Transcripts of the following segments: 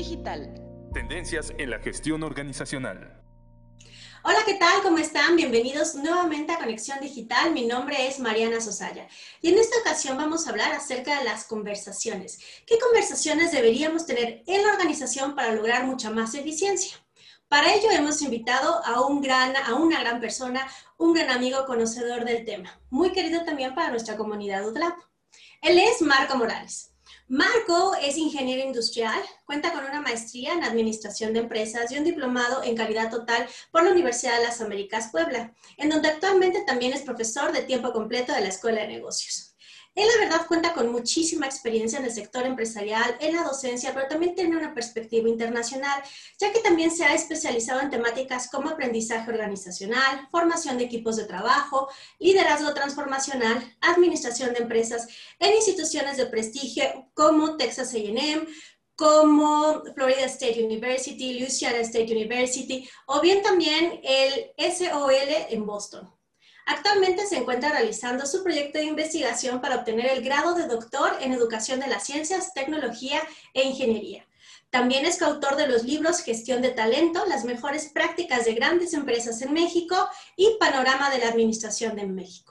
digital. Tendencias en la gestión organizacional. Hola, ¿qué tal? ¿Cómo están? Bienvenidos nuevamente a Conexión Digital. Mi nombre es Mariana Sosaya y en esta ocasión vamos a hablar acerca de las conversaciones. ¿Qué conversaciones deberíamos tener en la organización para lograr mucha más eficiencia? Para ello hemos invitado a, un gran, a una gran persona, un gran amigo conocedor del tema, muy querido también para nuestra comunidad UTLAP. Él es Marco Morales. Marco es ingeniero industrial, cuenta con una maestría en administración de empresas y un diplomado en calidad total por la Universidad de las Américas Puebla, en donde actualmente también es profesor de tiempo completo de la Escuela de Negocios. Él, la verdad, cuenta con muchísima experiencia en el sector empresarial, en la docencia, pero también tiene una perspectiva internacional, ya que también se ha especializado en temáticas como aprendizaje organizacional, formación de equipos de trabajo, liderazgo transformacional, administración de empresas en instituciones de prestigio como Texas AM, como Florida State University, Louisiana State University, o bien también el SOL en Boston. Actualmente se encuentra realizando su proyecto de investigación para obtener el grado de doctor en Educación de las Ciencias, Tecnología e Ingeniería. También es coautor de los libros Gestión de Talento, las mejores prácticas de grandes empresas en México y Panorama de la Administración de México.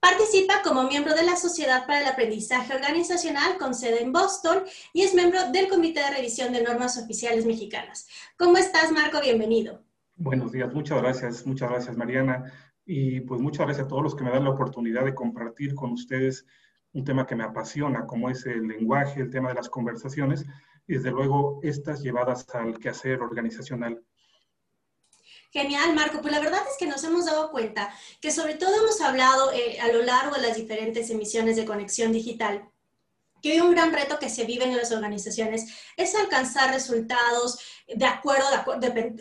Participa como miembro de la Sociedad para el Aprendizaje Organizacional con sede en Boston y es miembro del Comité de Revisión de Normas Oficiales Mexicanas. ¿Cómo estás, Marco? Bienvenido. Buenos días, muchas gracias, muchas gracias, Mariana. Y pues muchas gracias a todos los que me dan la oportunidad de compartir con ustedes un tema que me apasiona, como es el lenguaje, el tema de las conversaciones, y desde luego estas llevadas al quehacer organizacional. Genial, Marco. Pues la verdad es que nos hemos dado cuenta que sobre todo hemos hablado eh, a lo largo de las diferentes emisiones de conexión digital que hoy un gran reto que se vive en las organizaciones es alcanzar resultados de acuerdo,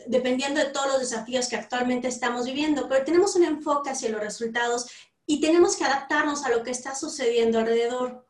dependiendo de todos los desafíos que actualmente estamos viviendo, pero tenemos un enfoque hacia los resultados y tenemos que adaptarnos a lo que está sucediendo alrededor.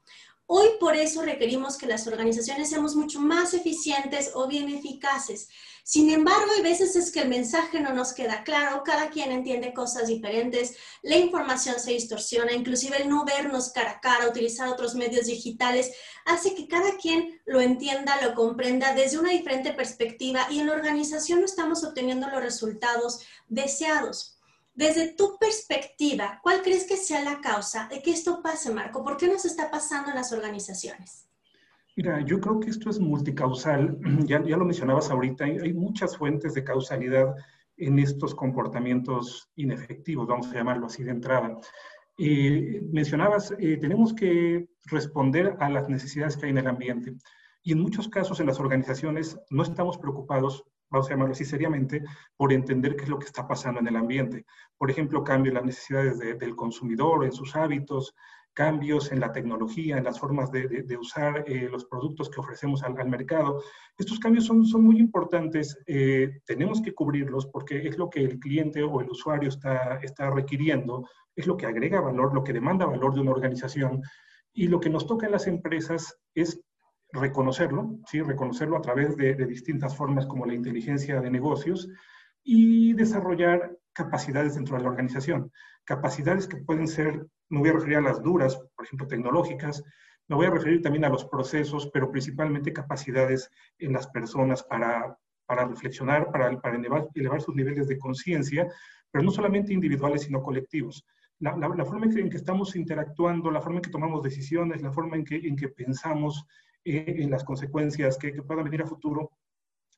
Hoy por eso requerimos que las organizaciones seamos mucho más eficientes o bien eficaces. Sin embargo, hay veces es que el mensaje no nos queda claro, cada quien entiende cosas diferentes, la información se distorsiona, inclusive el no vernos cara a cara, utilizar otros medios digitales, hace que cada quien lo entienda, lo comprenda desde una diferente perspectiva y en la organización no estamos obteniendo los resultados deseados. Desde tu perspectiva, ¿cuál crees que sea la causa de que esto pase, Marco? ¿Por qué nos está pasando en las organizaciones? Mira, yo creo que esto es multicausal. Ya, ya lo mencionabas ahorita, hay, muchas fuentes de causalidad en estos comportamientos inefectivos, vamos a llamarlo así de entrada. Eh, mencionabas, eh, tenemos que responder a las necesidades que hay en el ambiente. Y en muchos casos en las organizaciones no estamos preocupados, vamos a llamarlo así seriamente, por entender qué es lo que está pasando en el ambiente. Por ejemplo, cambio en las necesidades del consumidor, en sus hábitos, cambios en la tecnología, en las formas de, usar eh, los productos que ofrecemos al, mercado. Estos cambios son, son muy importantes, eh, tenemos que cubrirlos porque es lo que el cliente o el usuario está, está requiriendo, es lo que agrega valor, lo que demanda valor de una organización. Y lo que nos toca en las empresas es reconocerlo, ¿sí? reconocerlo a través de, distintas formas como la inteligencia de negocios y desarrollar capacidades dentro de la organización. Capacidades que pueden ser me voy a referir a las duras, por ejemplo, tecnológicas, me voy a referir también a los procesos, pero principalmente capacidades en las personas para, para reflexionar, para, para elevar, sus niveles de conciencia, pero no solamente individuales, sino colectivos. La, forma en que, estamos interactuando, la forma en que tomamos decisiones, la forma en que, en que pensamos eh, las consecuencias que, que puedan venir a futuro,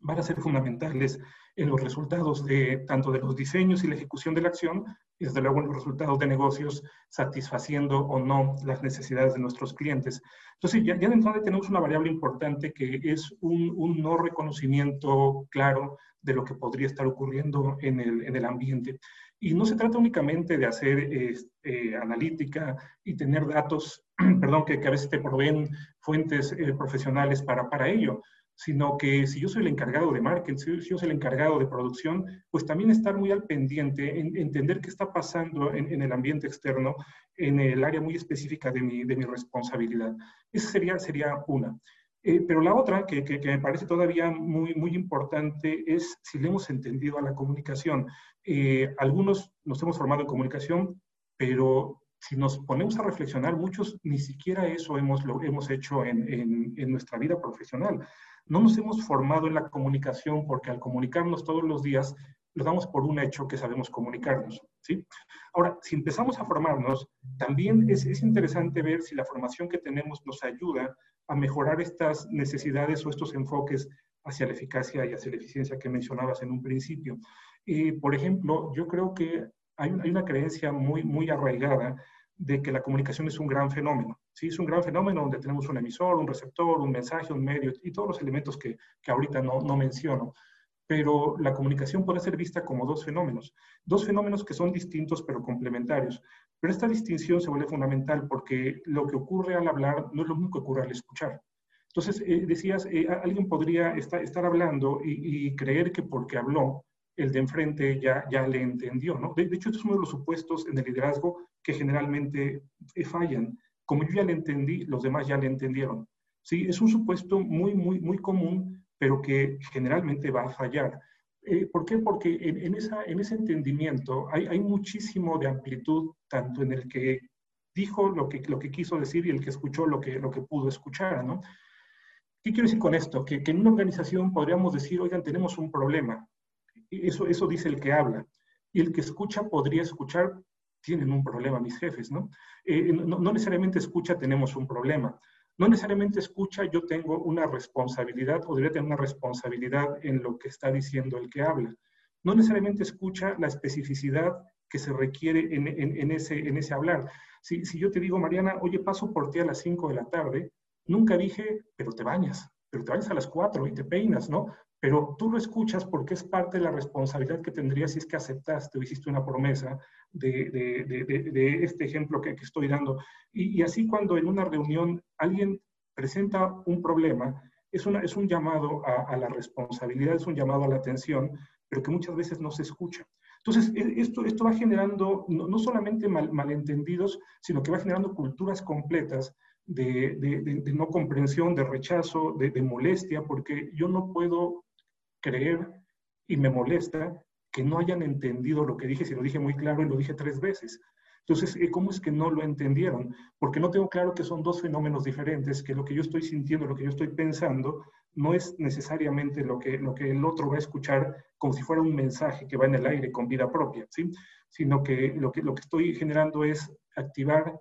van a ser fundamentales en los resultados de tanto de los diseños y la ejecución de la acción, y desde luego en los resultados de negocios, satisfaciendo o no las necesidades de nuestros clientes. Entonces, ya, ya de entrada tenemos una variable importante que es un, un, no reconocimiento claro de lo que podría estar ocurriendo en el, en el ambiente. Y no se trata únicamente de hacer eh, analítica y tener datos, perdón, que, que, a veces te proveen fuentes eh, profesionales para, para ello, sino que si yo soy el encargado de marketing, si yo soy el encargado de producción, pues también estar muy al pendiente, en, entender qué está pasando en, el ambiente externo, en el área muy específica de mi, de mi responsabilidad. Esa sería, sería una. Eh, pero la otra, que, que, me parece todavía muy, muy importante, es si le hemos entendido a la comunicación. Eh, algunos nos hemos formado en comunicación, pero si nos ponemos a reflexionar, muchos ni siquiera eso hemos, lo hemos hecho en, en, nuestra vida profesional. No nos hemos formado en la comunicación porque al comunicarnos todos los días lo damos por un hecho que sabemos comunicarnos. ¿sí? Ahora, si empezamos a formarnos, también es, es, interesante ver si la formación que tenemos nos ayuda a mejorar estas necesidades o estos enfoques hacia la eficacia y hacia la eficiencia que mencionabas en un principio. y por ejemplo, yo creo que hay, una creencia muy, muy arraigada de que la comunicación es un gran fenómeno. Sí, es un gran fenómeno donde tenemos un emisor, un receptor, un mensaje, un medio y todos los elementos que, que ahorita no, no menciono. Pero la comunicación puede ser vista como dos fenómenos, dos fenómenos que son distintos pero complementarios. Pero esta distinción se vuelve fundamental porque lo que ocurre al hablar no es lo mismo que ocurre al escuchar. Entonces, eh, decías, eh, alguien podría estar, estar hablando y, y, creer que porque habló, el de enfrente ya, ya le entendió, ¿no? De, hecho, este es uno de los supuestos en el liderazgo que generalmente eh, fallan. Como yo ya le entendí, los demás ya le entendieron. Sí, es un supuesto muy, muy, muy común, pero que generalmente va a fallar. Eh, ¿Por qué? Porque en, esa, en ese entendimiento hay, hay, muchísimo de amplitud, tanto en el que dijo lo que, lo que quiso decir y el que escuchó lo que, lo que pudo escuchar, ¿no? ¿Qué quiero decir con esto? Que, que en una organización podríamos decir, oigan, tenemos un problema. Eso, eso dice el que habla. Y el que escucha podría escuchar, tienen un problema mis jefes, ¿no? Eh, no, no, necesariamente escucha, tenemos un problema. No necesariamente escucha, yo tengo una responsabilidad o debería tener una responsabilidad en lo que está diciendo el que habla. No necesariamente escucha la especificidad que se requiere en, en, en ese, en ese hablar. Si, si yo te digo, Mariana, oye, paso por ti a las 5 de la tarde, nunca dije, pero te bañas, pero te bañas a las 4 y te peinas, ¿no? Pero tú lo escuchas porque es parte de la responsabilidad que tendrías si es que aceptaste o hiciste una promesa de, este ejemplo que, estoy dando. Y, así cuando en una reunión alguien presenta un problema, es, una, es un llamado a, la responsabilidad, es un llamado a la atención, pero que muchas veces no se escucha. Entonces, e, esto, esto va generando no, no solamente mal, malentendidos, sino que va generando culturas completas de, no comprensión, de rechazo, de, molestia, porque yo no puedo creer y me molesta que no hayan entendido lo que dije, si lo dije muy claro y lo dije tres veces. Entonces, eh, ¿cómo es que no lo entendieron? Porque no tengo claro que son dos fenómenos diferentes, que lo que yo estoy sintiendo, lo que yo estoy pensando, no es necesariamente lo que, lo que el otro va a escuchar como si fuera un mensaje que va en el aire con vida propia, ¿sí? Sino que lo que, lo que estoy generando es activar,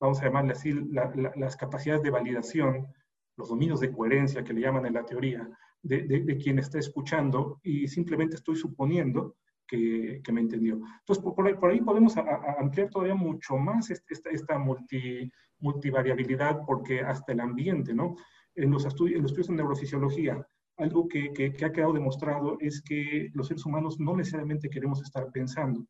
vamos a llamarle así, la, la, las capacidades de validación, los dominios de coherencia que le llaman en la teoría, de, de, quien está escuchando y simplemente estoy suponiendo que, me entendió. Entonces, por, ahí, podemos a, a ampliar todavía mucho más esta, esta multi, multivariabilidad porque hasta el ambiente, ¿no? En los, estudios, en los estudios de neurofisiología, algo que, que, ha quedado demostrado es que los seres humanos no necesariamente queremos estar pensando.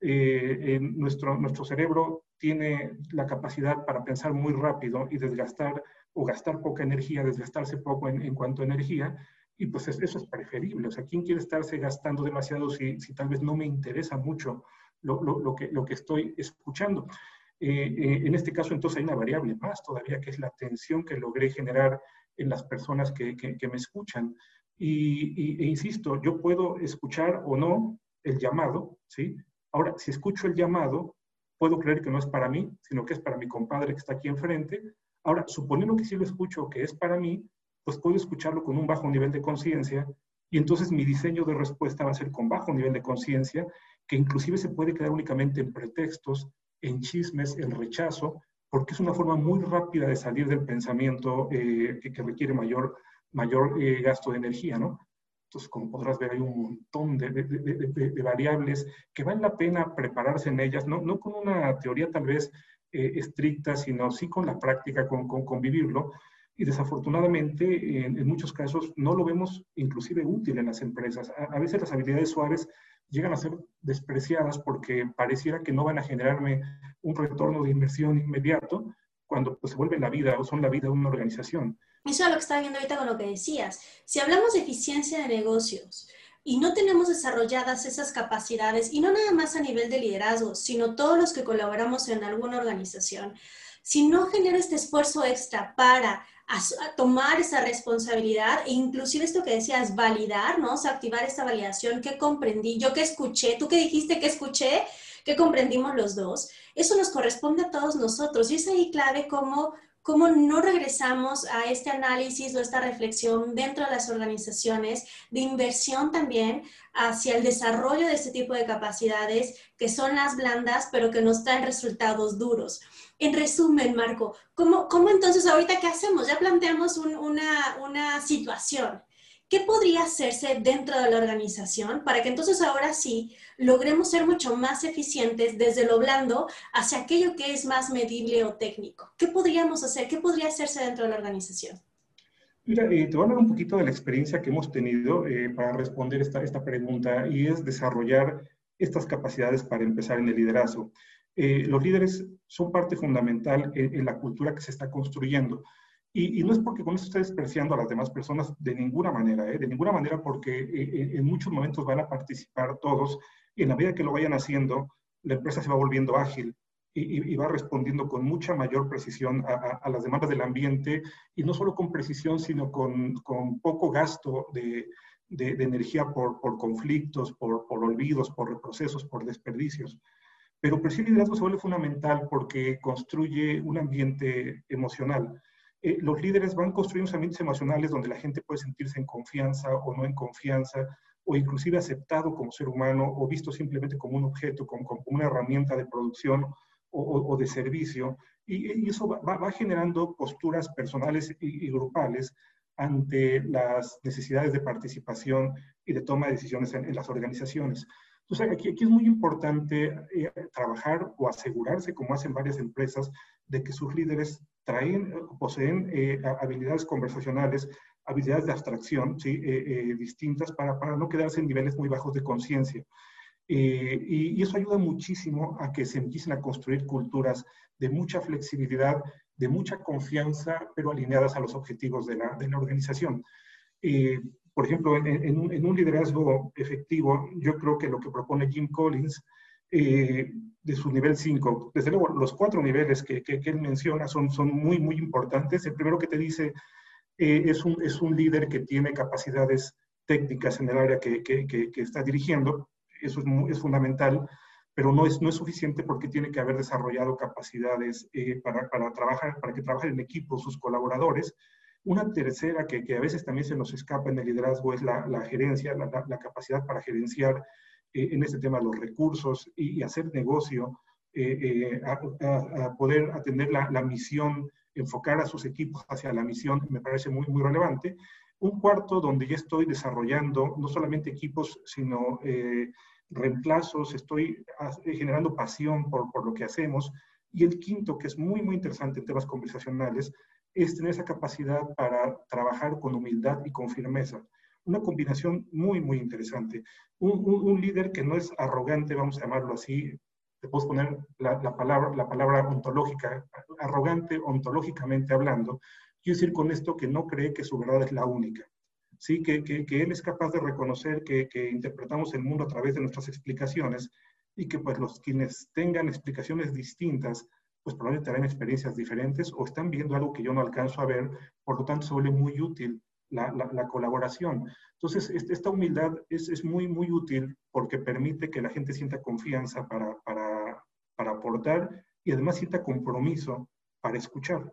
Eh, nuestro, nuestro cerebro tiene la capacidad para pensar muy rápido y desgastar o gastar poca energía, desgastarse poco en, cuanto a energía, y pues es, eso es preferible. O sea, ¿quién quiere estarse gastando demasiado si, tal vez no me interesa mucho lo, que, estoy escuchando? Eh, eh, en este caso, entonces, hay una variable más todavía, que es la atención que logré generar en las personas que, me escuchan. Y, e insisto, yo puedo escuchar o no el llamado, ¿sí? Ahora, si escucho el llamado, puedo creer que no es para mí, sino que es para mi compadre que está aquí enfrente, Ahora, suponiendo que sí lo escucho, que es para mí, pues puedo escucharlo con un bajo nivel de conciencia y entonces mi diseño de respuesta va a ser con bajo nivel de conciencia, que inclusive se puede quedar únicamente en pretextos, en chismes, en rechazo, porque es una forma muy rápida de salir del pensamiento eh, que, requiere mayor, mayor eh, gasto de energía, ¿no? Entonces, como podrás ver, hay un montón de, de, de, de, variables que vale la pena prepararse en ellas, no con una teoría tal vez eh, estricta, sino sí con la práctica, con, con, con vivirlo. Y desafortunadamente, en, muchos casos, no lo vemos inclusive útil en las empresas. A, a, veces las habilidades suaves llegan a ser despreciadas porque pareciera que no van a generarme un retorno de inversión inmediato, cuando pues, se vuelve la vida o son la vida de una organización. Eso es lo que estaba viendo ahorita con lo que decías. Si hablamos de eficiencia de negocios, y no tenemos desarrolladas esas capacidades, y no nada más a nivel de liderazgo, sino todos los que colaboramos en alguna organización, si no genera este esfuerzo extra para tomar esa responsabilidad e inclusive esto que decías, validar, ¿no? O activar esta validación, que comprendí, yo que escuché, tú que dijiste que escuché, que comprendimos los dos, eso nos corresponde a todos nosotros y es ahí clave cómo cómo no regresamos a este análisis o esta reflexión dentro de las organizaciones de inversión también hacia el desarrollo de este tipo de capacidades que son las blandas, pero que nos traen resultados duros. En resumen, Marco, ¿cómo, cómo entonces ahorita qué hacemos? Ya planteamos una, una situación. ¿Qué podría hacerse dentro de la organización para que entonces ahora sí logremos ser mucho más eficientes desde lo blando hacia aquello que es más medible o técnico? ¿Qué podríamos hacer? ¿Qué podría hacerse dentro de la organización? Mira, eh, te voy a hablar un poquito de la experiencia que hemos tenido eh, para responder esta, esta pregunta y es desarrollar estas capacidades para empezar en el liderazgo. Eh, los líderes son parte fundamental en, la cultura que se está construyendo. Y, no es porque con eso esté despreciando a las demás personas de ninguna manera, ¿eh? de ninguna manera porque eh, en muchos momentos van a participar todos y en la medida que lo vayan haciendo, la empresa se va volviendo ágil y, va respondiendo con mucha mayor precisión a, las demandas del ambiente y no solo con precisión, sino con, con poco gasto de, de, energía por, por conflictos, por, por, olvidos, por reprocesos, por desperdicios. Pero per el liderazgo se vuelve fundamental porque construye un ambiente emocional eh, los líderes van construyendo ambientes emocionales donde la gente puede sentirse en confianza o no en confianza, o inclusive aceptado como ser humano, o visto simplemente como un objeto, como, una herramienta de producción o, de servicio. Y, eso va, generando posturas personales y, grupales ante las necesidades de participación y de toma de decisiones en, las organizaciones. Entonces, aquí, aquí es muy importante eh, trabajar o asegurarse, como hacen varias empresas, de que sus líderes traen, poseen eh, habilidades conversacionales, habilidades de abstracción ¿sí? Eh, eh, distintas para, para, no quedarse en niveles muy bajos de conciencia. Y, y, eso ayuda muchísimo a que se empiecen a construir culturas de mucha flexibilidad, de mucha confianza, pero alineadas a los objetivos de la, de la organización. por ejemplo, en, en, un, en, un, liderazgo efectivo, yo creo que lo que propone Jim Collins eh, de su nivel 5. Desde luego, los cuatro niveles que, que, él menciona son, son muy, muy importantes. El primero que te dice eh, es, un, es un líder que tiene capacidades técnicas en el área que, que está dirigiendo. Eso es, es, fundamental, pero no es, no es suficiente porque tiene que haber desarrollado capacidades eh, para, para, trabajar, para que trabajen en equipo sus colaboradores. Una tercera que, que, a veces también se nos escapa en el liderazgo es la, la gerencia, la, la, capacidad para gerenciar eh, en este tema los recursos y, hacer negocio, eh, eh, a, poder atender la, la, misión, enfocar a sus equipos hacia la misión, me parece muy, muy relevante. Un cuarto donde ya estoy desarrollando no solamente equipos, sino reemplazos, estoy generando pasión por, por lo que hacemos. Y el quinto, que es muy, muy interesante en temas conversacionales, es tener esa capacidad para trabajar con humildad y con firmeza una combinación muy, muy interesante. Un, líder que no es arrogante, vamos a llamarlo así, te puedo poner la, palabra, la palabra ontológica, arrogante ontológicamente hablando, quiero decir con esto que no cree que su verdad es la única. Sí, que, que, él es capaz de reconocer que, que, interpretamos el mundo a través de nuestras explicaciones y que pues los quienes tengan explicaciones distintas, pues probablemente tendrán experiencias diferentes o están viendo algo que yo no alcanzo a ver, por lo tanto se muy útil la, colaboración. Entonces, esta humildad es, es, muy, muy útil porque permite que la gente sienta confianza para, para, para aportar y además sienta compromiso para escuchar.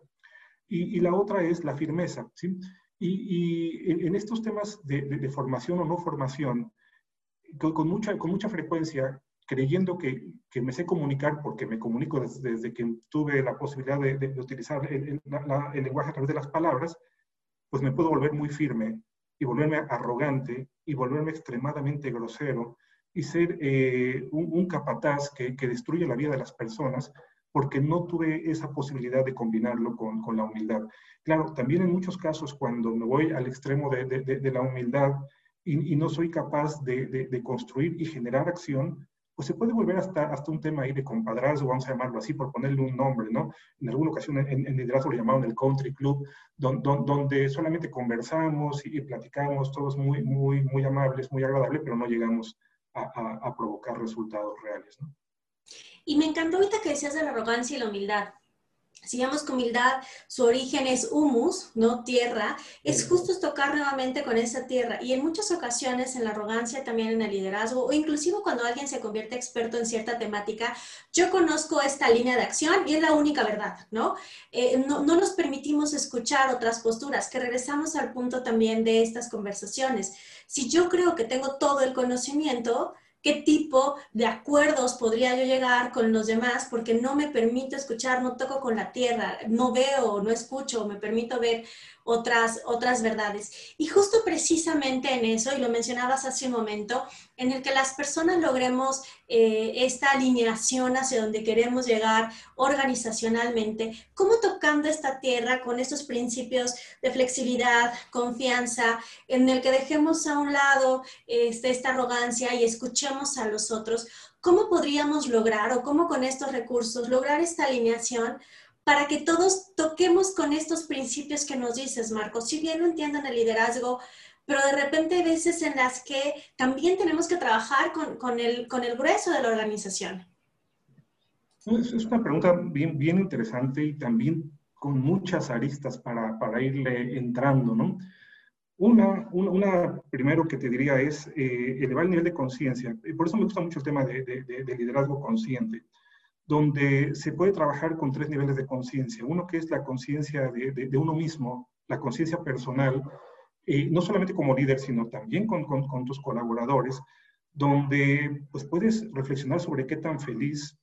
Y, la otra es la firmeza. ¿sí? Y, y en estos temas de, de, formación o no formación, con, mucha, con mucha frecuencia, creyendo que, que, me sé comunicar, porque me comunico desde, que tuve la posibilidad de, de utilizar el, el lenguaje a través de las palabras, pues me puedo volver muy firme y volverme arrogante y volverme extremadamente grosero y ser eh, un, capataz que, destruye la vida de las personas porque no tuve esa posibilidad de combinarlo con, la humildad. Claro, también en muchos casos cuando me voy al extremo de, la humildad y, no soy capaz de, construir y generar acción, pues se puede volver hasta, hasta un tema ahí de compadrazgo, vamos a llamarlo así, por ponerle un nombre, ¿no? En alguna ocasión en, en liderazgo lo llamaron el country club, donde solamente conversamos y, platicamos, todos muy, muy, muy amables, muy agradables, pero no llegamos a, a, provocar resultados reales, ¿no? Y me encantó ahorita que decías de la arrogancia y la humildad. Si vemos con humildad, su origen es humus, no tierra, es justo tocar nuevamente con esa tierra. Y en muchas ocasiones, en la arrogancia, también en el liderazgo, o inclusive cuando alguien se convierte experto en cierta temática, yo conozco esta línea de acción y es la única verdad, ¿no? Eh, no, no nos permitimos escuchar otras posturas, que regresamos al punto también de estas conversaciones. Si yo creo que tengo todo el conocimiento, qué tipo de acuerdos podría yo llegar con los demás porque no me permito escuchar, no toco con la tierra, no veo, no escucho, me permito ver otras, otras verdades. Y justo precisamente en eso, y lo mencionabas hace un momento, en el que las personas logremos eh, esta alineación hacia donde queremos llegar organizacionalmente, cómo tocando esta tierra con estos principios de flexibilidad, confianza, en el que dejemos a un lado este, esta arrogancia y escuchemos a los otros, ¿cómo podríamos lograr o cómo con estos recursos lograr esta alineación? Para que todos toquemos con estos principios que nos dices, Marcos. Si bien no entiendan el liderazgo, pero de repente hay veces en las que también tenemos que trabajar con, con, el, con el grueso de la organización. Es una pregunta bien, bien interesante y también con muchas aristas para, para irle entrando, ¿no? Una, una, primero que te diría es eh, elevar el nivel de conciencia. Por eso me gusta mucho el tema de, de, de liderazgo consciente donde se puede trabajar con tres niveles de conciencia. Uno que es la conciencia de, uno mismo, la conciencia personal, eh, no solamente como líder, sino también con, tus colaboradores, donde pues, puedes reflexionar sobre qué tan feliz,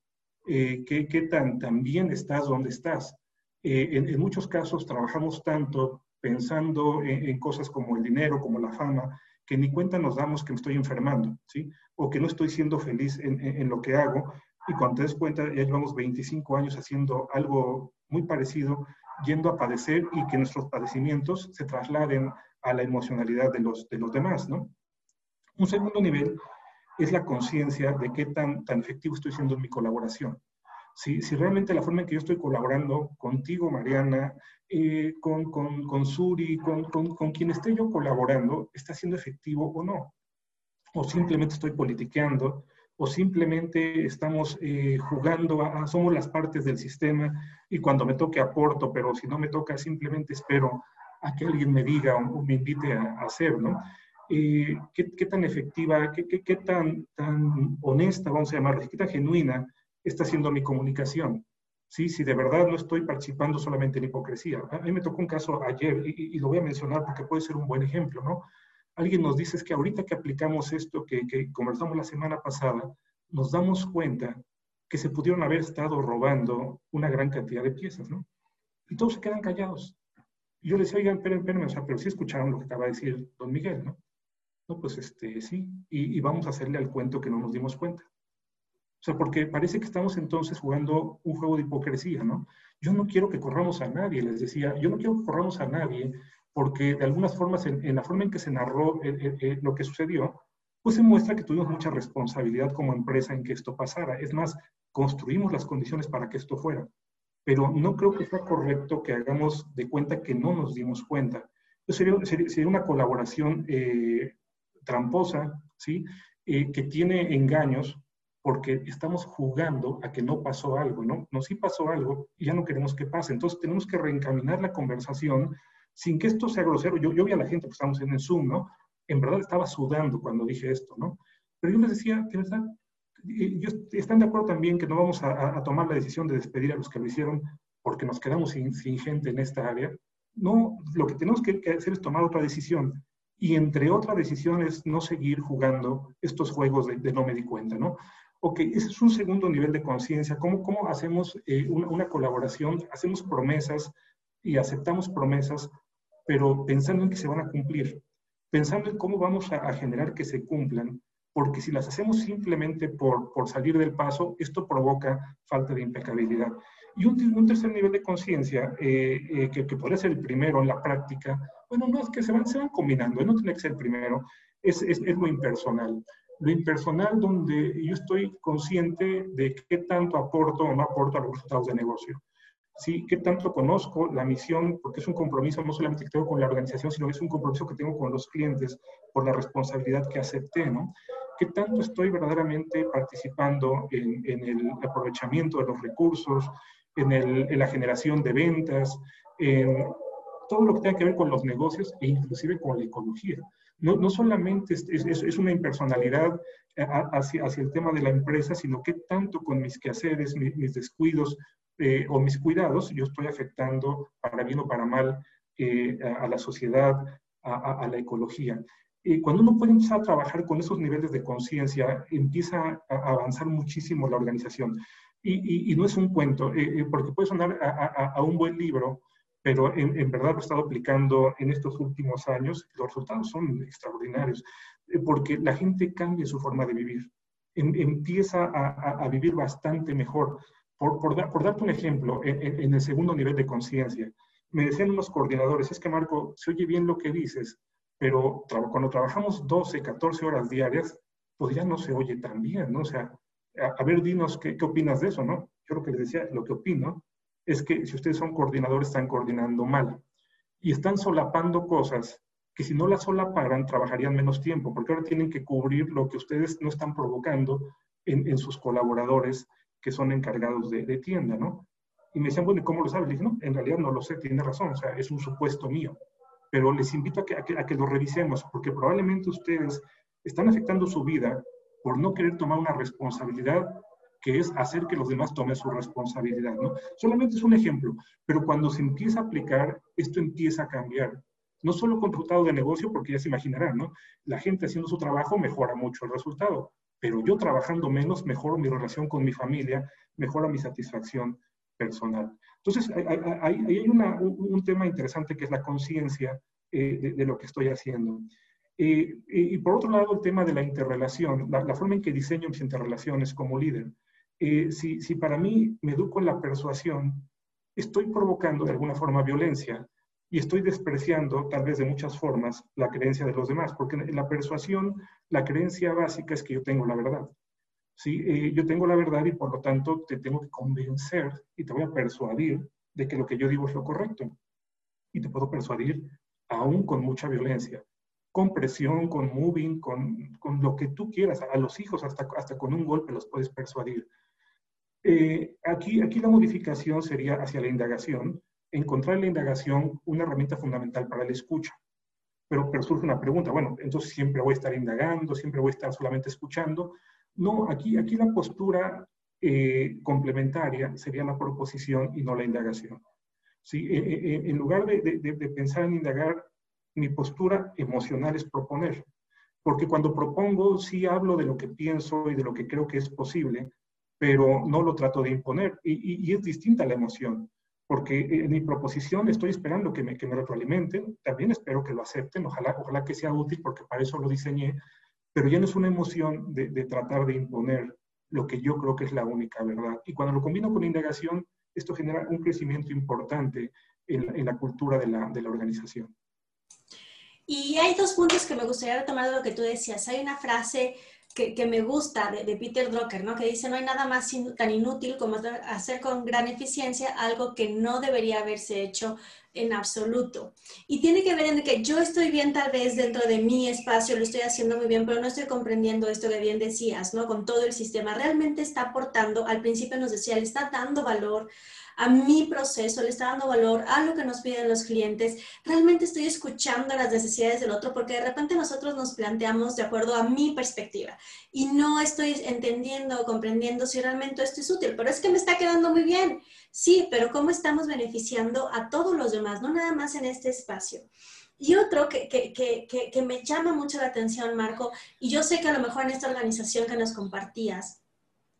eh, qué, qué, tan, tan, bien estás donde estás. Eh, en, muchos casos trabajamos tanto pensando en, cosas como el dinero, como la fama, que ni cuenta nos damos que me estoy enfermando, ¿sí? O que no estoy siendo feliz en lo que hago, y cuando te des cuenta, ya llevamos 25 años haciendo algo muy parecido, yendo a padecer y que nuestros padecimientos se trasladen a la emocionalidad de los, de los demás, ¿no? Un segundo nivel es la conciencia de qué tan, tan efectivo estoy siendo en mi colaboración. Si, si realmente la forma en que yo estoy colaborando contigo, Mariana, eh, con, con, con, Suri, con, con, quien esté yo colaborando, está siendo efectivo o no. O simplemente estoy politiqueando, o simplemente estamos eh, jugando, a, somos las partes del sistema y cuando me toque aporto, pero si no me toca simplemente espero a que alguien me diga o, me invite a, hacer, ¿no? Eh, ¿qué, ¿qué, tan efectiva, qué, tan, tan honesta, vamos a llamarla, qué tan genuina está siendo mi comunicación? ¿Sí? Si de verdad no estoy participando solamente en hipocresía. A mí me tocó un caso ayer y lo voy a mencionar porque puede ser un buen ejemplo, ¿no? Alguien nos dice es que ahorita que aplicamos esto que, que conversamos la semana pasada, nos damos cuenta que se pudieron haber estado robando una gran cantidad de piezas, ¿no? Y todos se quedan callados. Y yo les decía, oigan, espérenme, espérenme, o sea, pero sí escucharon lo que acaba de decir don Miguel, ¿no? No, pues este, sí, y, y vamos a hacerle al cuento que no nos dimos cuenta. O sea, porque parece que estamos entonces jugando un juego de hipocresía, ¿no? Yo no quiero que corramos a nadie, les decía, yo no quiero que corramos a nadie porque de algunas formas, en, la forma en que se narró eh, eh, eh, lo que sucedió, pues se muestra que tuvimos mucha responsabilidad como empresa en que esto pasara. Es más, construimos las condiciones para que esto fuera. Pero no creo que sea correcto que hagamos de cuenta que no nos dimos cuenta. Sería, sería, una colaboración tramposa, ¿sí? que tiene engaños, porque estamos jugando a que no pasó algo, ¿no? No, sí pasó algo y ya no queremos que pase. Entonces tenemos que reencaminar la conversación sin que esto sea grosero, yo, yo vi a la gente que estábamos en el Zoom, ¿no? En verdad estaba sudando cuando dije esto, ¿no? Pero yo les decía, de verdad, yo, están de acuerdo también que no vamos a, tomar la decisión de despedir a los que lo hicieron porque nos quedamos sin, sin gente en esta área. No, lo que tenemos que, hacer es tomar otra decisión. Y entre otras decisiones, no seguir jugando estos juegos de, no me di cuenta, ¿no? Ok, ese es un segundo nivel de conciencia. ¿Cómo, ¿Cómo hacemos eh, una, una, colaboración? Hacemos promesas y aceptamos promesas pero pensando en que se van a cumplir, pensando en cómo vamos a, generar que se cumplan, porque si las hacemos simplemente por, por salir del paso, esto provoca falta de impecabilidad. Y un, un tercer nivel de conciencia, eh, eh, que, que, podría ser el primero en la práctica, bueno, no es que se van, se van combinando, no tiene que ser el primero, es, es, es lo impersonal. Lo impersonal donde yo estoy consciente de qué tanto aporto o no aporto a los resultados de negocio. ¿Sí? ¿Qué tanto conozco la misión? Porque es un compromiso no solamente que tengo con la organización, sino que es un compromiso que tengo con los clientes por la responsabilidad que acepté, ¿no? ¿Qué tanto estoy verdaderamente participando en, el aprovechamiento de los recursos, en, el, en la generación de ventas, en todo lo que tenga que ver con los negocios e inclusive con la ecología. No, no solamente es, es, una impersonalidad eh, hacia, hacia el tema de la empresa, sino que tanto con mis quehaceres, mis descuidos eh, o mis cuidados, yo estoy afectando para bien o para mal eh, a, la sociedad, a, la ecología. Y cuando uno puede empezar a trabajar con esos niveles de conciencia, empieza a avanzar muchísimo la organización. Y, no es un cuento, eh, eh porque puede sonar a, un buen libro, pero en, verdad lo he estado aplicando en estos últimos años. Los resultados son extraordinarios, eh, porque la gente cambia su forma de vivir, em, empieza a, vivir bastante mejor. Por, por, por darte un ejemplo, en, en el segundo nivel de conciencia, me decían unos coordinadores, es que Marco, se oye bien lo que dices, pero tra cuando trabajamos 12, 14 horas diarias, pues ya no se oye tan bien, ¿no? O sea, a, a ver, dinos qué, qué, opinas de eso, ¿no? Yo lo que les decía, lo que opino es que si ustedes son coordinadores, están coordinando mal y están solapando cosas que si no las solaparan, trabajarían menos tiempo, porque ahora tienen que cubrir lo que ustedes no están provocando en, en sus colaboradores que son encargados de, de, tienda, ¿no? Y me decían, bueno, ¿cómo lo sabes? Le dije, no, en realidad no lo sé, tiene razón, o sea, es un supuesto mío pero les invito a que, a que, a que lo revisemos, porque probablemente ustedes están afectando su vida por no querer tomar una responsabilidad que es hacer que los demás tomen su responsabilidad, ¿no? Solamente es un ejemplo, pero cuando se empieza a aplicar, esto empieza a cambiar. No solo con resultado de negocio, porque ya se imaginarán, ¿no? La gente haciendo su trabajo mejora mucho el resultado, pero yo trabajando menos mejoro mi relación con mi familia, mejora mi satisfacción personal. Entonces, hay, hay, hay una, un, tema interesante que es la conciencia eh, de, de, lo que estoy haciendo. Eh, y por otro lado, el tema de la interrelación, la, la forma en que diseño mis interrelaciones como líder. Eh, si, si, para mí me educo en la persuasión, estoy provocando de alguna forma violencia y estoy despreciando, tal vez de muchas formas, la creencia de los demás, porque en la persuasión, la creencia básica es que yo tengo la verdad. ¿sí? Eh, yo tengo la verdad y por lo tanto te tengo que convencer y te voy a persuadir de que lo que yo digo es lo correcto. Y te puedo persuadir aún con mucha violencia, con presión, con moving, con, con lo que tú quieras. A los hijos hasta, hasta con un golpe los puedes persuadir. Eh, aquí, aquí la modificación sería hacia la indagación, encontrar en la indagación una herramienta fundamental para la escucha. Pero, pero surge una pregunta, bueno, entonces siempre voy a estar indagando, siempre voy a estar solamente escuchando, no, aquí, aquí la postura eh, complementaria sería la proposición y no la indagación. ¿Sí? Eh, eh, en lugar de, de, de, pensar en indagar, mi postura emocional es proponer. Porque cuando propongo, sí hablo de lo que pienso y de lo que creo que es posible, pero no lo trato de imponer. Y, y, y es distinta la emoción, porque en mi proposición estoy esperando que me, que me retroalimenten, también espero que lo acepten, ojalá, ojalá que sea útil, porque para eso lo diseñé, pero ya no es una emoción de, de, tratar de imponer lo que yo creo que es la única verdad. Y cuando lo combino con indagación, esto genera un crecimiento importante en en la cultura de la, de la, organización. Y hay dos puntos que me gustaría retomar de lo que tú decías. Hay una frase que, me gusta de, Peter Drucker, ¿no? que dice, no hay nada más tan inútil como hacer con gran eficiencia algo que no debería haberse hecho en absoluto. Y tiene que ver en que yo estoy bien tal vez dentro de mi espacio, lo estoy haciendo muy bien, pero no estoy comprendiendo esto que bien decías, ¿no? Con todo el sistema. Realmente está aportando, al principio nos decía, le está dando valor a mi proceso, le está dando valor a lo que nos piden los clientes, realmente estoy escuchando las necesidades del otro porque de repente nosotros nos planteamos de acuerdo a mi perspectiva y no estoy entendiendo o comprendiendo si realmente esto es útil, pero es que me está quedando muy bien. Sí, pero ¿cómo estamos beneficiando a todos los demás, no nada más en este espacio? Y otro que, que, que, que, me llama mucho la atención, Marco, y yo sé que a lo mejor en esta organización que nos compartías,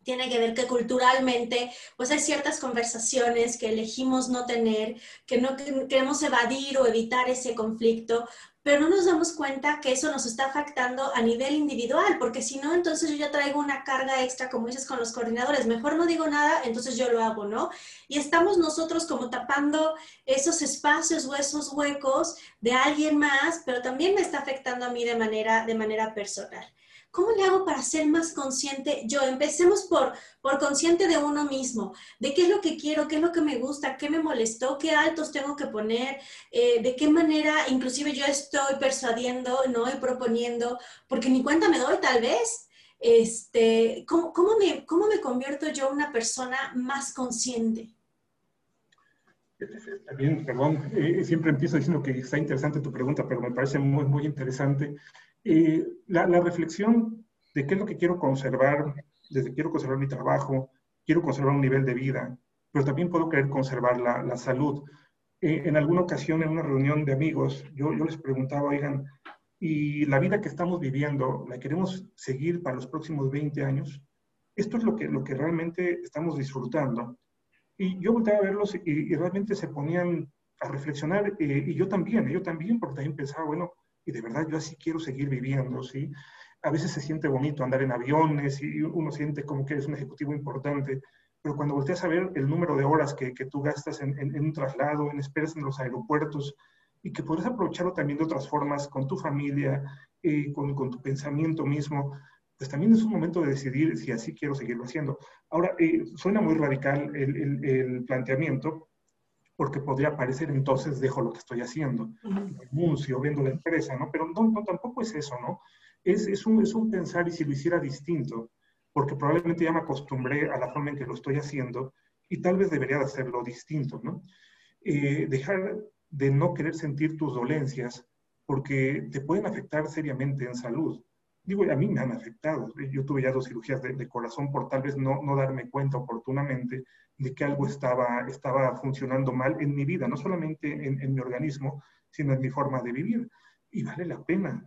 tiene que ver que culturalmente, pues hay ciertas conversaciones que elegimos no tener, que no queremos evadir o evitar ese conflicto, pero no nos damos cuenta que eso nos está afectando a nivel individual, porque si no, entonces yo ya traigo una carga extra, como dices, con los coordinadores. Mejor no digo nada, entonces yo lo hago, ¿no? Y estamos nosotros como tapando esos espacios o esos huecos de alguien más, pero también me está afectando a mí de manera, de manera personal. ¿Cómo le hago para ser más consciente? Yo, empecemos por, por consciente de uno mismo, de qué es lo que quiero, qué es lo que me gusta, qué me molestó, qué altos tengo que poner, eh, de qué manera inclusive yo estoy persuadiendo, ¿no? Y proponiendo, porque ni cuenta me doy tal vez. Este, ¿cómo, cómo, me, ¿Cómo me convierto yo una persona más consciente? Bien, perdón, eh, siempre empiezo diciendo que está interesante tu pregunta, pero me parece muy, muy interesante. La, la, reflexión de qué es lo que quiero conservar, desde quiero conservar mi trabajo, quiero conservar un nivel de vida, pero también puedo querer conservar la, la salud. Eh, en alguna ocasión, en una reunión de amigos, yo, yo les preguntaba, oigan, ¿y la vida que estamos viviendo, la queremos seguir para los próximos 20 años? Esto es lo que, lo que realmente estamos disfrutando. Y yo volteaba a verlos y, realmente se ponían a reflexionar, eh, y yo también, yo también, porque también pensaba, bueno, y de verdad yo así quiero seguir viviendo, ¿sí? A veces se siente bonito andar en aviones y uno siente como que eres un ejecutivo importante, pero cuando volteas a ver el número de horas que, que tú gastas en, en, un traslado, en esperas en los aeropuertos, y que podrías aprovecharlo también de otras formas con tu familia, eh, con, con, tu pensamiento mismo, pues también es un momento de decidir si así quiero seguirlo haciendo. Ahora, eh, suena muy radical el, el, planteamiento, porque podría parecer entonces dejo lo que estoy haciendo, renuncio, vendo la empresa, ¿no? Pero no, no tampoco es eso, ¿no? Es, es, un, es un pensar y si lo hiciera distinto, porque probablemente ya me acostumbré a la forma en que lo estoy haciendo y tal vez debería de hacerlo distinto, ¿no? Eh, dejar de no querer sentir tus dolencias porque te pueden afectar seriamente en salud. Digo, a mí me han afectado. Yo tuve ya dos cirugías de, de corazón por tal vez no, no, darme cuenta oportunamente de que algo estaba, estaba funcionando mal en mi vida, no solamente en, en mi organismo, sino en mi forma de vivir. Y vale la pena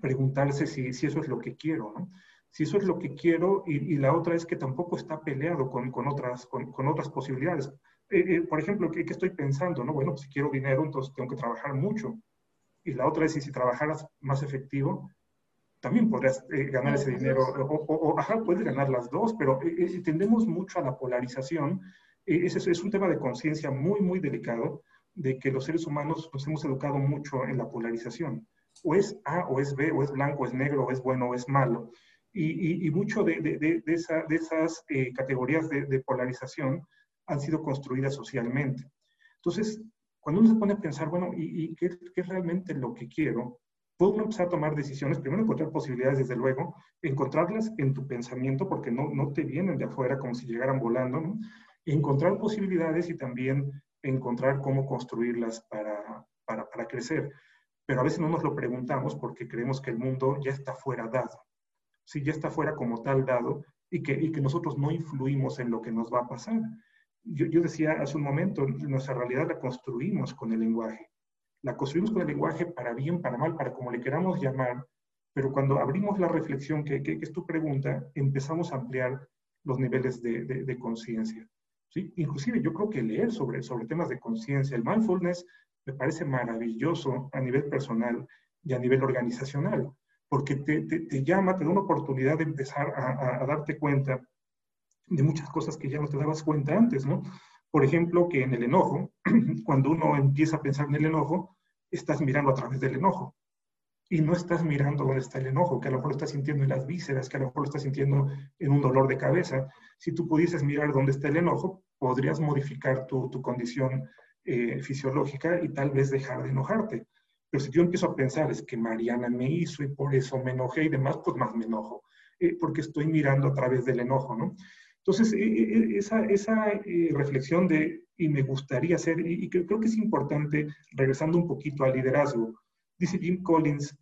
preguntarse si, si eso es lo que quiero, ¿no? Si eso es lo que quiero y, y la otra es que tampoco está peleado con, con otras, con, con, otras posibilidades. Eh, eh, por ejemplo, ¿qué, ¿qué, estoy pensando? No? Bueno, pues si quiero dinero, entonces tengo que trabajar mucho. Y la otra es si, si trabajaras más efectivo, también podrías eh, ganar ese dinero, o, o, o, ajá, puedes ganar las dos, pero eh, tendemos mucho a la polarización. Eh, ese es un tema de conciencia muy, muy delicado, de que los seres humanos nos hemos educado mucho en la polarización. O es A o es B, o es blanco, o es negro, o es bueno, o es malo. Y, y, y mucho de, de, de, de esa, esas eh, categorías de, polarización han sido construidas socialmente. Entonces, cuando uno se pone a pensar, bueno, ¿y, y qué, qué es realmente lo que quiero? Puede uno empezar a tomar decisiones, primero encontrar posibilidades, desde luego, encontrarlas en tu pensamiento, porque no, no te vienen de afuera como si llegaran volando, ¿no? encontrar posibilidades y también encontrar cómo construirlas para, para, para, crecer. Pero a veces no nos lo preguntamos porque creemos que el mundo ya está fuera dado, sí, ya está fuera como tal dado y que, y que nosotros no influimos en lo que nos va a pasar. Yo, yo decía hace un momento, nuestra realidad la construimos con el lenguaje la construimos con el lenguaje para bien, para mal, para como le queramos llamar, pero cuando abrimos la reflexión, que, que, es tu pregunta, empezamos a ampliar los niveles de, de, de conciencia. ¿sí? Inclusive yo creo que leer sobre, sobre temas de conciencia, el mindfulness, me parece maravilloso a nivel personal y a nivel organizacional, porque te, te, te llama, te da una oportunidad de empezar a, a, a, darte cuenta de muchas cosas que ya no te dabas cuenta antes, ¿no? Por ejemplo, que en el enojo, cuando uno empieza a pensar en el enojo, estás mirando a través del enojo. Y no estás mirando dónde está el enojo, que a lo mejor lo estás sintiendo en las vísceras, que a lo mejor lo estás sintiendo en un dolor de cabeza. Si tú pudieses mirar dónde está el enojo, podrías modificar tu, tu condición eh, fisiológica y tal vez dejar de enojarte. Pero si yo empiezo a pensar, es que Mariana me hizo y por eso me enojé y demás, pues más me enojo, eh, porque estoy mirando a través del enojo, ¿no? Entonces, e, e, e, esa, esa eh, reflexión de, y me gustaría hacer, y, creo que es importante, regresando un poquito al liderazgo, dice Jim Collins,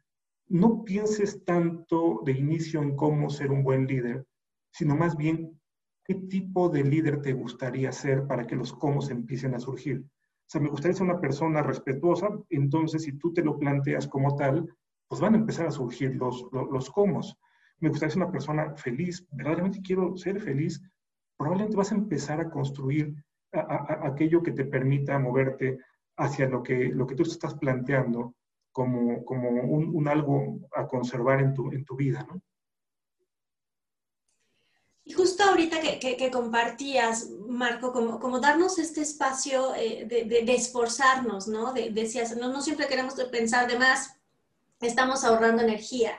no pienses tanto de inicio en cómo ser un buen líder, sino más bien qué tipo de líder te gustaría ser para que los cómo empiecen a surgir. O sea, me gustaría ser una persona respetuosa, entonces si tú te lo planteas como tal, pues van a empezar a surgir los, los, los cómo me gustaría ser una persona feliz, verdaderamente quiero ser feliz, probablemente vas a empezar a construir aquello que te permita moverte hacia lo que, lo que tú estás planteando como, como un, algo a conservar en tu, en tu vida, ¿no? Y justo ahorita que, compartías, Marco, como, como darnos este espacio eh, de, esforzarnos, ¿no? De, decías, no, no siempre queremos pensar de más, estamos ahorrando energía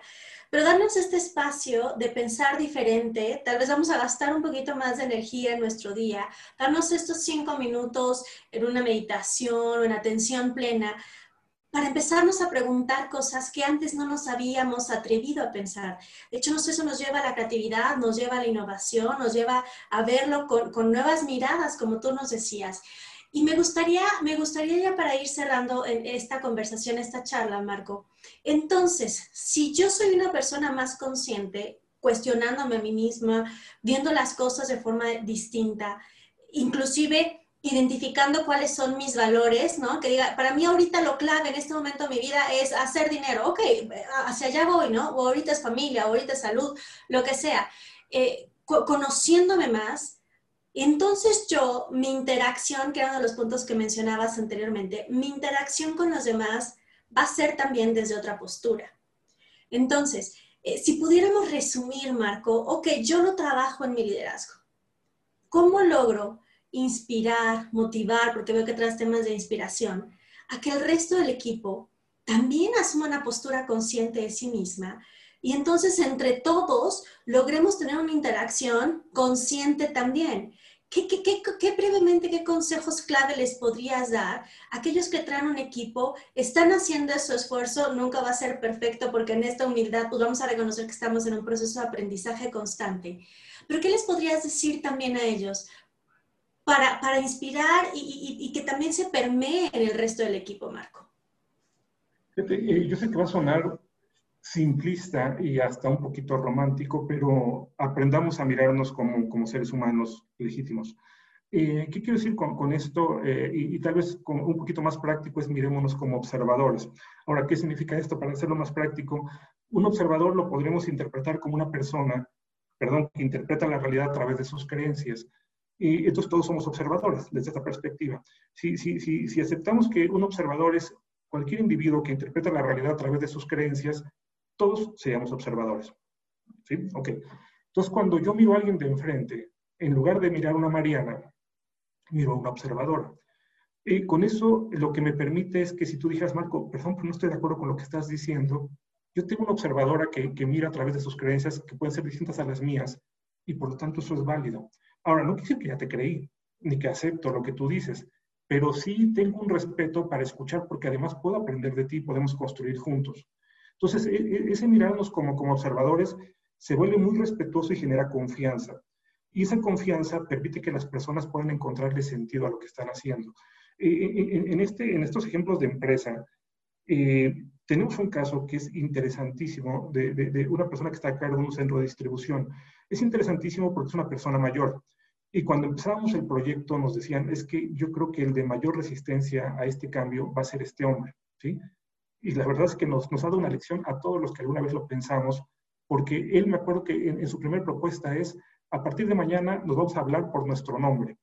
pero darnos este espacio de pensar diferente, tal vez vamos a gastar un poquito más de energía en nuestro día, darnos estos cinco minutos en una meditación o en atención plena para empezarnos a preguntar cosas que antes no nos habíamos atrevido a pensar. De hecho, eso nos lleva a la creatividad, nos lleva a la innovación, nos lleva a verlo con, con nuevas miradas, como tú nos decías. Y me gustaría, me gustaría ya para ir cerrando en esta conversación, esta charla, Marco. Entonces, si yo soy una persona más consciente, cuestionándome a mí misma, viendo las cosas de forma distinta, inclusive identificando cuáles son mis valores, ¿no? Que diga, para mí ahorita lo clave en este momento de mi vida es hacer dinero, ok, hacia allá voy, ¿no? O ahorita es familia, o ahorita es salud, lo que sea. Eh, conociéndome más, entonces yo, mi interacción, que era uno de los puntos que mencionabas anteriormente, mi interacción con los demás va a ser también desde otra postura. Entonces, eh, si pudiéramos resumir, Marco, ok, yo no trabajo en mi liderazgo. ¿Cómo logro inspirar, motivar, porque veo que traes temas de inspiración, a que el resto del equipo también asuma una postura consciente de sí misma y entonces entre todos logremos tener una interacción consciente también. ¿Qué, qué, qué, qué, brevemente, qué consejos clave les podrías dar aquellos que traen un equipo, están haciendo su esfuerzo, nunca va a ser perfecto porque en esta humildad pues vamos a reconocer que estamos en un proceso de aprendizaje constante. Pero ¿qué les podrías decir también a ellos para, para inspirar y, y, que también se permee en el resto del equipo, Marco? Eh, yo sé que va a sonar simplista y hasta un poquito romántico, pero aprendamos a mirarnos como, como seres humanos legítimos. Eh, ¿Qué quiero decir con, con esto? Eh, y, y, tal vez con un poquito más práctico es mirémonos como observadores. Ahora, ¿qué significa esto? Para hacerlo más práctico, un observador lo podremos interpretar como una persona, perdón, que interpreta la realidad a través de sus creencias. Y entonces todos somos observadores desde esta perspectiva. Si, si, si, si aceptamos que un observador es cualquier individuo que interpreta la realidad a través de sus creencias, todos seamos observadores. ¿Sí? Ok. Entonces, cuando yo miro a alguien de enfrente, en lugar de mirar una Mariana, miro a una observadora. Y con eso lo que me permite es que si tú dijeras, Marco, perdón, pero no estoy de acuerdo con lo que estás diciendo, yo tengo una observadora que, que mira a través de sus creencias que pueden ser distintas a las mías y por lo tanto eso es válido. Ahora, no quiero decir que ya te creí, ni que acepto lo que tú dices, pero sí tengo un respeto para escuchar porque además puedo aprender de ti, podemos construir juntos. Entonces, e, e, ese mirarnos como, como observadores se vuelve muy respetuoso y genera confianza. Y esa confianza permite que las personas puedan encontrarle sentido a lo que están haciendo. E, en, este, en estos ejemplos de empresa, eh, tenemos un caso que es interesantísimo de, de, de, una persona que está a cargo de un centro de distribución. Es interesantísimo porque es una persona mayor. Y cuando empezamos el proyecto nos decían, es que yo creo que el de mayor resistencia a este cambio va a ser este hombre, ¿sí? Y la verdad es que nos, nos ha dado una lección a todos los que alguna vez lo pensamos, porque él me acuerdo que en, en su primera propuesta es, a partir de mañana nos vamos a hablar por nuestro nombre.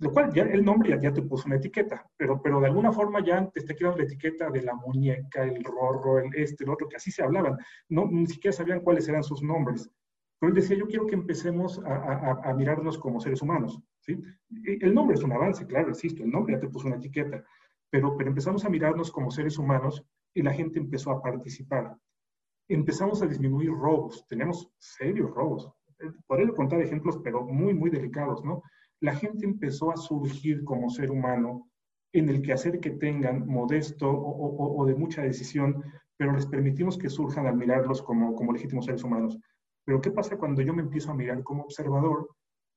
Lo cual ya el nombre ya, ya te puso una etiqueta, pero, pero de alguna forma ya te está quedando la etiqueta de la muñeca, el rorro, el este, el otro, que así se hablaban. No, ni siquiera sabían cuáles eran sus nombres. Pero él decía, yo quiero que empecemos a, a, a, mirarnos como seres humanos. ¿sí? El nombre es un avance, claro, insisto, el nombre ya te puso una etiqueta, pero, pero empezamos a mirarnos como seres humanos y la gente empezó a participar. Empezamos a disminuir robos, tenemos serios robos. Podría contar ejemplos, pero muy, muy delicados, ¿no? La gente empezó a surgir como ser humano en el quehacer que tengan, modesto o, o, o de mucha decisión, pero les permitimos que surjan al mirarlos como, como legítimos seres humanos. Pero ¿qué pasa cuando yo me empiezo a mirar como observador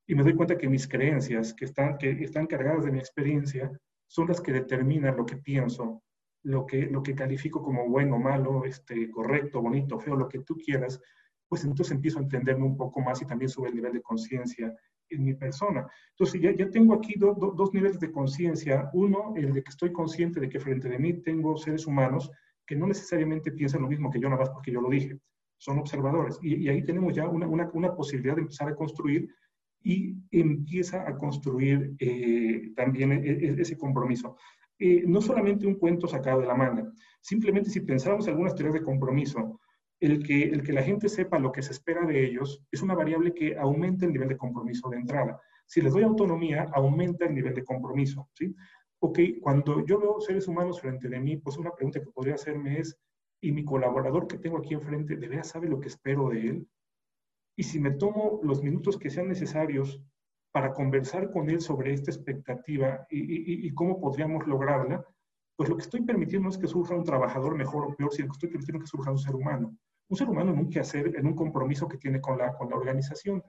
y me doy cuenta que mis creencias, que están, que están cargadas de mi experiencia, son las que determinan lo que pienso, lo que, lo que califico como bueno, malo, este, correcto, bonito, feo, lo que tú quieras, pues entonces empiezo a entenderme un poco más y también sube el nivel de conciencia en mi persona. Entonces ya, ya tengo aquí do, do, dos niveles de conciencia. Uno, el de que estoy consciente de que frente de mí tengo seres humanos que no necesariamente piensan lo mismo que yo, nada más porque yo lo dije son observadores. Y, y ahí tenemos ya una, una, una, posibilidad de empezar a construir y empieza a construir eh, también e, e, ese compromiso. Eh, no solamente un cuento sacado de la manga, simplemente si pensamos algunas teorías de compromiso, el que, el que la gente sepa lo que se espera de ellos es una variable que aumenta el nivel de compromiso de entrada. Si les doy autonomía, aumenta el nivel de compromiso. ¿sí? Ok, cuando yo veo seres humanos frente de mí, pues una pregunta que podría hacerme es, y mi colaborador que tengo aquí enfrente de veras sabe lo que espero de él. Y si me tomo los minutos que sean necesarios para conversar con él sobre esta expectativa y, cómo podríamos lograrla, pues lo que estoy permitiendo es que surja un trabajador mejor o peor, sino que estoy permitiendo que surja un ser humano. Un ser humano en un quehacer, en un compromiso que tiene con la, con la organización.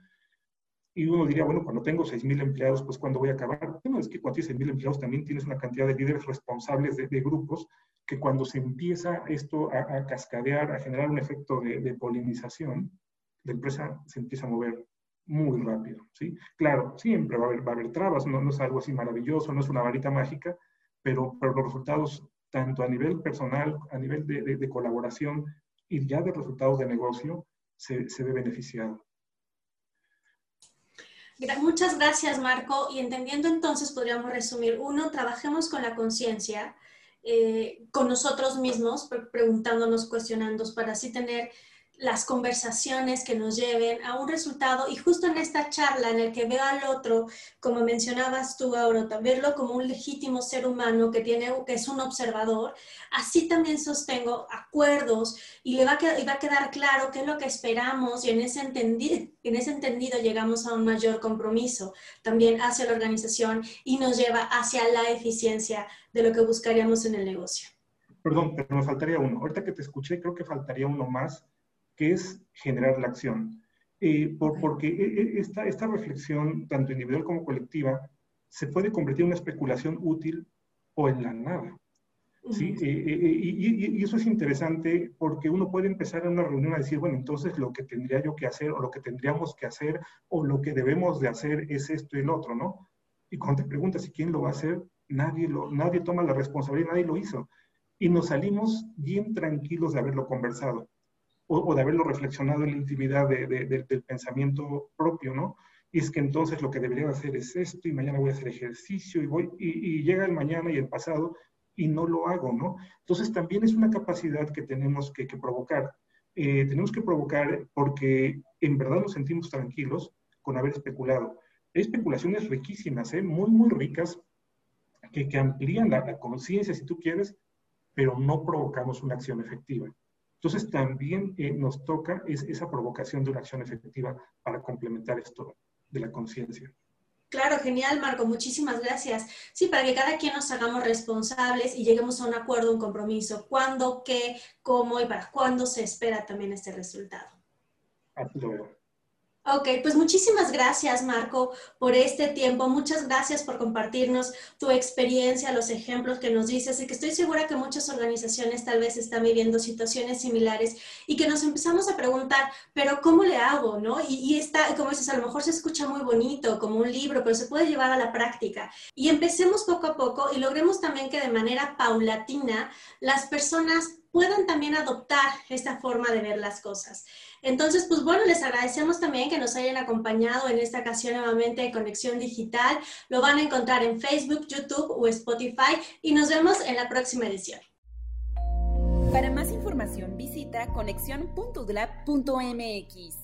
Y uno diría, bueno, cuando tengo 6.000 empleados, pues ¿cuándo voy a acabar? Bueno, es que cuando tienes 6.000 empleados también tienes una cantidad de líderes responsables de, grupos que cuando se empieza esto a, cascadear, a generar un efecto de, polinización, la empresa se empieza a mover muy rápido, ¿sí? Claro, siempre va a haber, va a haber trabas, no, no, es algo así maravilloso, no es una varita mágica, pero, pero los resultados, tanto a nivel personal, a nivel de, de colaboración y ya de resultados de negocio, se, se ve beneficiado. Muchas gracias, Marco. Y entendiendo entonces, podríamos resumir, uno, trabajemos con la conciencia, eh, con nosotros mismos, preguntándonos, cuestionándonos, para así tener las conversaciones que nos lleven a un resultado y justo en esta charla en el que veo al otro, como mencionabas tú, Aurota, verlo como un legítimo ser humano que, tiene, que es un observador, así también sostengo acuerdos y le va a, va a quedar claro qué es lo que esperamos y en ese, entendido, en ese entendido llegamos a un mayor compromiso también hacia la organización y nos lleva hacia la eficiencia de lo que buscaríamos en el negocio. Perdón, pero me faltaría uno. Ahorita que te escuché, creo que faltaría uno más que es generar la acción. Eh, por, porque e, e, esta, esta reflexión, tanto individual como colectiva, se puede convertir en una especulación útil o en la nada. ¿sí? Eh, eh, y, y, eso es interesante porque uno puede empezar en una reunión a decir, bueno, entonces lo que tendría yo que hacer o lo que tendríamos que hacer o lo que debemos de hacer es esto y el otro, ¿no? Y cuando te preguntas si quién lo va a hacer, nadie, lo, nadie toma la responsabilidad, nadie lo hizo. Y nos salimos bien tranquilos de haberlo conversado o, de haberlo reflexionado en la intimidad del pensamiento propio, ¿no? Y es que entonces lo que debería hacer es esto y mañana voy a hacer ejercicio y voy y, llega el mañana y el pasado y no lo hago, ¿no? Entonces también es una capacidad que tenemos que, provocar. Eh, tenemos que provocar porque en verdad nos sentimos tranquilos con haber especulado. Hay especulaciones riquísimas, ¿eh? muy, muy ricas, que, que amplían la, la conciencia, si tú quieres, pero no provocamos una acción efectiva. Entonces también eh, nos toca esa provocación de una acción efectiva para complementar esto de la conciencia. Claro, genial, Marco. Muchísimas gracias. Sí, para que cada quien nos hagamos responsables y lleguemos a un acuerdo, un compromiso. ¿Cuándo, qué, cómo y para cuándo se espera también este resultado? Lo veo. Ok, pues muchísimas gracias Marco por este tiempo. Muchas gracias por compartirnos tu experiencia, los ejemplos que nos dices y que estoy segura que muchas organizaciones tal vez están viviendo situaciones similares y que nos empezamos a preguntar, pero ¿cómo le hago? ¿no? Y, y está, como dices, a lo mejor se escucha muy bonito como un libro, pero se puede llevar a la práctica. Y empecemos poco a poco y logremos también que de manera paulatina las personas puedan también adoptar esta forma de ver las cosas. Entonces, pues bueno, les agradecemos también que nos hayan acompañado en esta ocasión nuevamente de Conexión Digital. Lo van a encontrar en Facebook, YouTube o Spotify y nos vemos en la próxima edición. Para más información visita conexión.udlab.mx.